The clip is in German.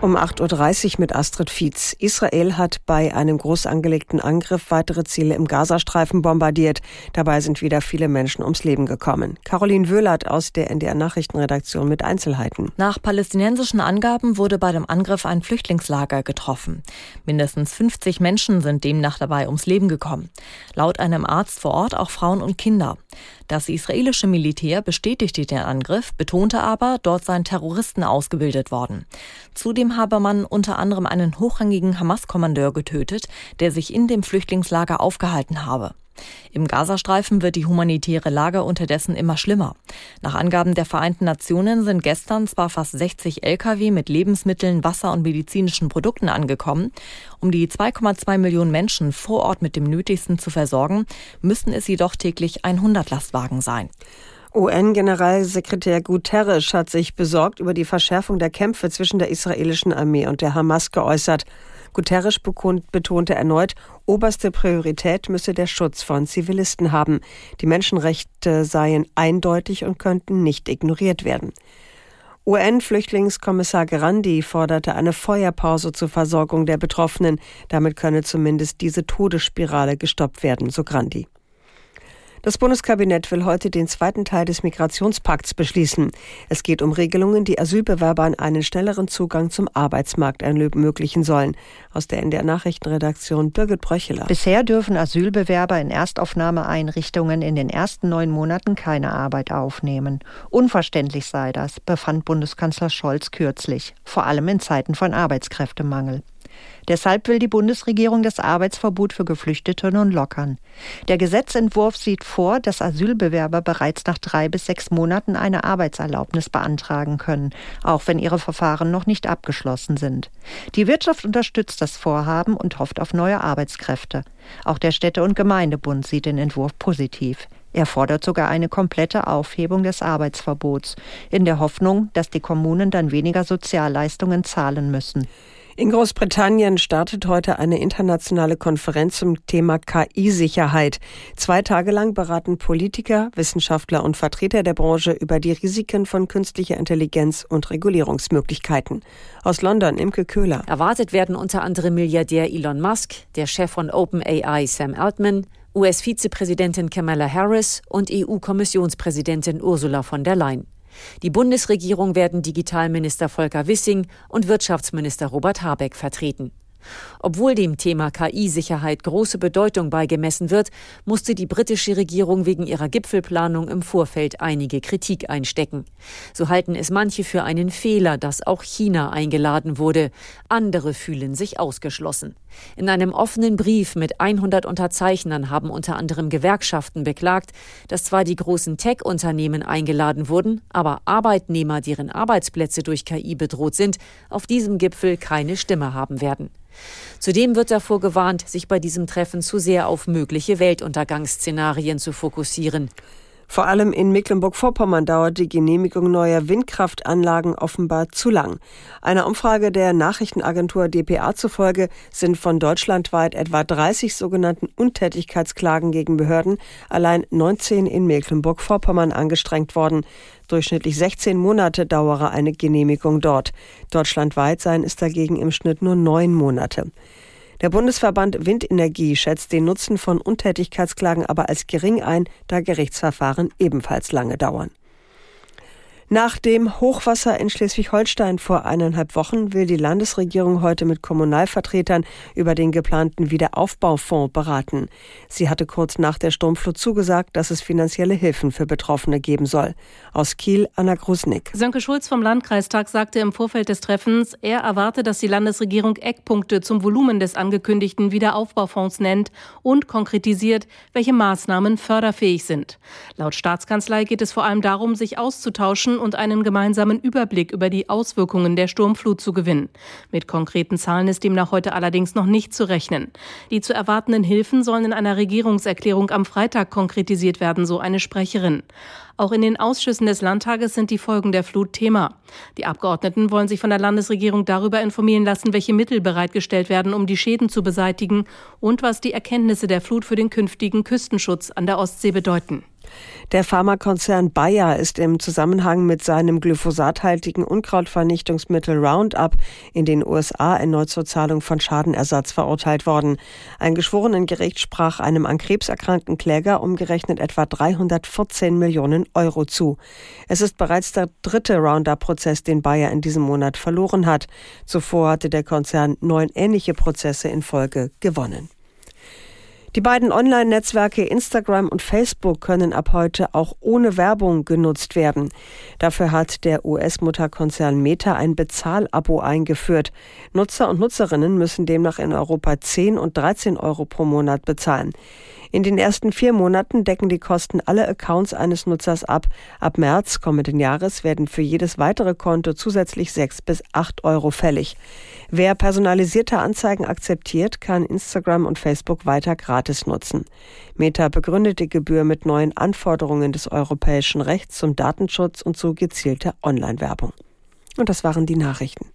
Um 8.30 Uhr mit Astrid Fietz. Israel hat bei einem groß angelegten Angriff weitere Ziele im Gazastreifen bombardiert. Dabei sind wieder viele Menschen ums Leben gekommen. Caroline Wöhlert aus der NDR Nachrichtenredaktion mit Einzelheiten. Nach palästinensischen Angaben wurde bei dem Angriff ein Flüchtlingslager getroffen. Mindestens 50 Menschen sind demnach dabei ums Leben gekommen. Laut einem Arzt vor Ort auch Frauen und Kinder. Das israelische Militär bestätigte den Angriff, betonte aber, dort seien Terroristen ausgebildet worden. Zudem habe man unter anderem einen hochrangigen Hamas-Kommandeur getötet, der sich in dem Flüchtlingslager aufgehalten habe. Im Gazastreifen wird die humanitäre Lage unterdessen immer schlimmer. Nach Angaben der Vereinten Nationen sind gestern zwar fast 60 Lkw mit Lebensmitteln, Wasser und medizinischen Produkten angekommen. Um die 2,2 Millionen Menschen vor Ort mit dem Nötigsten zu versorgen, müssen es jedoch täglich 100 Lastwagen sein. UN-Generalsekretär Guterres hat sich besorgt über die Verschärfung der Kämpfe zwischen der israelischen Armee und der Hamas geäußert. Guterres betonte erneut, oberste Priorität müsse der Schutz von Zivilisten haben. Die Menschenrechte seien eindeutig und könnten nicht ignoriert werden. UN-Flüchtlingskommissar Grandi forderte eine Feuerpause zur Versorgung der Betroffenen. Damit könne zumindest diese Todesspirale gestoppt werden, so Grandi. Das Bundeskabinett will heute den zweiten Teil des Migrationspakts beschließen. Es geht um Regelungen, die Asylbewerbern einen schnelleren Zugang zum Arbeitsmarkt ermöglichen sollen. Aus der NDR Nachrichtenredaktion Birgit Bröcheler. Bisher dürfen Asylbewerber in Erstaufnahmeeinrichtungen in den ersten neun Monaten keine Arbeit aufnehmen. Unverständlich sei das, befand Bundeskanzler Scholz kürzlich, vor allem in Zeiten von Arbeitskräftemangel. Deshalb will die Bundesregierung das Arbeitsverbot für Geflüchtete nun lockern. Der Gesetzentwurf sieht vor, dass Asylbewerber bereits nach drei bis sechs Monaten eine Arbeitserlaubnis beantragen können, auch wenn ihre Verfahren noch nicht abgeschlossen sind. Die Wirtschaft unterstützt das Vorhaben und hofft auf neue Arbeitskräfte. Auch der Städte- und Gemeindebund sieht den Entwurf positiv. Er fordert sogar eine komplette Aufhebung des Arbeitsverbots, in der Hoffnung, dass die Kommunen dann weniger Sozialleistungen zahlen müssen. In Großbritannien startet heute eine internationale Konferenz zum Thema KI-Sicherheit. Zwei Tage lang beraten Politiker, Wissenschaftler und Vertreter der Branche über die Risiken von künstlicher Intelligenz und Regulierungsmöglichkeiten. Aus London, Imke Köhler. Erwartet werden unter anderem Milliardär Elon Musk, der Chef von OpenAI Sam Altman, US-Vizepräsidentin Kamala Harris und EU-Kommissionspräsidentin Ursula von der Leyen. Die Bundesregierung werden Digitalminister Volker Wissing und Wirtschaftsminister Robert Habeck vertreten. Obwohl dem Thema KI-Sicherheit große Bedeutung beigemessen wird, musste die britische Regierung wegen ihrer Gipfelplanung im Vorfeld einige Kritik einstecken. So halten es manche für einen Fehler, dass auch China eingeladen wurde. Andere fühlen sich ausgeschlossen. In einem offenen Brief mit 100 Unterzeichnern haben unter anderem Gewerkschaften beklagt, dass zwar die großen Tech-Unternehmen eingeladen wurden, aber Arbeitnehmer, deren Arbeitsplätze durch KI bedroht sind, auf diesem Gipfel keine Stimme haben werden. Zudem wird davor gewarnt, sich bei diesem Treffen zu sehr auf mögliche Weltuntergangsszenarien zu fokussieren. Vor allem in Mecklenburg-Vorpommern dauert die Genehmigung neuer Windkraftanlagen offenbar zu lang. Einer Umfrage der Nachrichtenagentur dpa zufolge sind von deutschlandweit etwa 30 sogenannten Untätigkeitsklagen gegen Behörden allein 19 in Mecklenburg-Vorpommern angestrengt worden. Durchschnittlich 16 Monate dauere eine Genehmigung dort. Deutschlandweit seien es dagegen im Schnitt nur neun Monate. Der Bundesverband Windenergie schätzt den Nutzen von Untätigkeitsklagen aber als gering ein, da Gerichtsverfahren ebenfalls lange dauern. Nach dem Hochwasser in Schleswig-Holstein vor eineinhalb Wochen will die Landesregierung heute mit Kommunalvertretern über den geplanten Wiederaufbaufonds beraten. Sie hatte kurz nach der Sturmflut zugesagt, dass es finanzielle Hilfen für Betroffene geben soll. Aus Kiel, Anna Grusnick. Sönke Schulz vom Landkreistag sagte im Vorfeld des Treffens, er erwarte, dass die Landesregierung Eckpunkte zum Volumen des angekündigten Wiederaufbaufonds nennt und konkretisiert, welche Maßnahmen förderfähig sind. Laut Staatskanzlei geht es vor allem darum, sich auszutauschen und einen gemeinsamen Überblick über die Auswirkungen der Sturmflut zu gewinnen. Mit konkreten Zahlen ist demnach heute allerdings noch nicht zu rechnen. Die zu erwartenden Hilfen sollen in einer Regierungserklärung am Freitag konkretisiert werden, so eine Sprecherin. Auch in den Ausschüssen des Landtages sind die Folgen der Flut Thema. Die Abgeordneten wollen sich von der Landesregierung darüber informieren lassen, welche Mittel bereitgestellt werden, um die Schäden zu beseitigen und was die Erkenntnisse der Flut für den künftigen Küstenschutz an der Ostsee bedeuten. Der Pharmakonzern Bayer ist im Zusammenhang mit seinem glyphosathaltigen Unkrautvernichtungsmittel Roundup in den USA erneut zur Zahlung von Schadenersatz verurteilt worden. Ein Geschworenengericht sprach einem an Krebs erkrankten Kläger umgerechnet etwa 314 Millionen Euro zu. Es ist bereits der dritte Roundup-Prozess, den Bayer in diesem Monat verloren hat. Zuvor hatte der Konzern neun ähnliche Prozesse in Folge gewonnen. Die beiden Online-Netzwerke Instagram und Facebook können ab heute auch ohne Werbung genutzt werden. Dafür hat der US-Mutterkonzern Meta ein Bezahlabo eingeführt. Nutzer und Nutzerinnen müssen demnach in Europa 10 und 13 Euro pro Monat bezahlen. In den ersten vier Monaten decken die Kosten alle Accounts eines Nutzers ab. Ab März kommenden Jahres werden für jedes weitere Konto zusätzlich sechs bis acht Euro fällig. Wer personalisierte Anzeigen akzeptiert, kann Instagram und Facebook weiter gratis nutzen. Meta begründet die Gebühr mit neuen Anforderungen des europäischen Rechts zum Datenschutz und zu gezielter Online-Werbung. Und das waren die Nachrichten.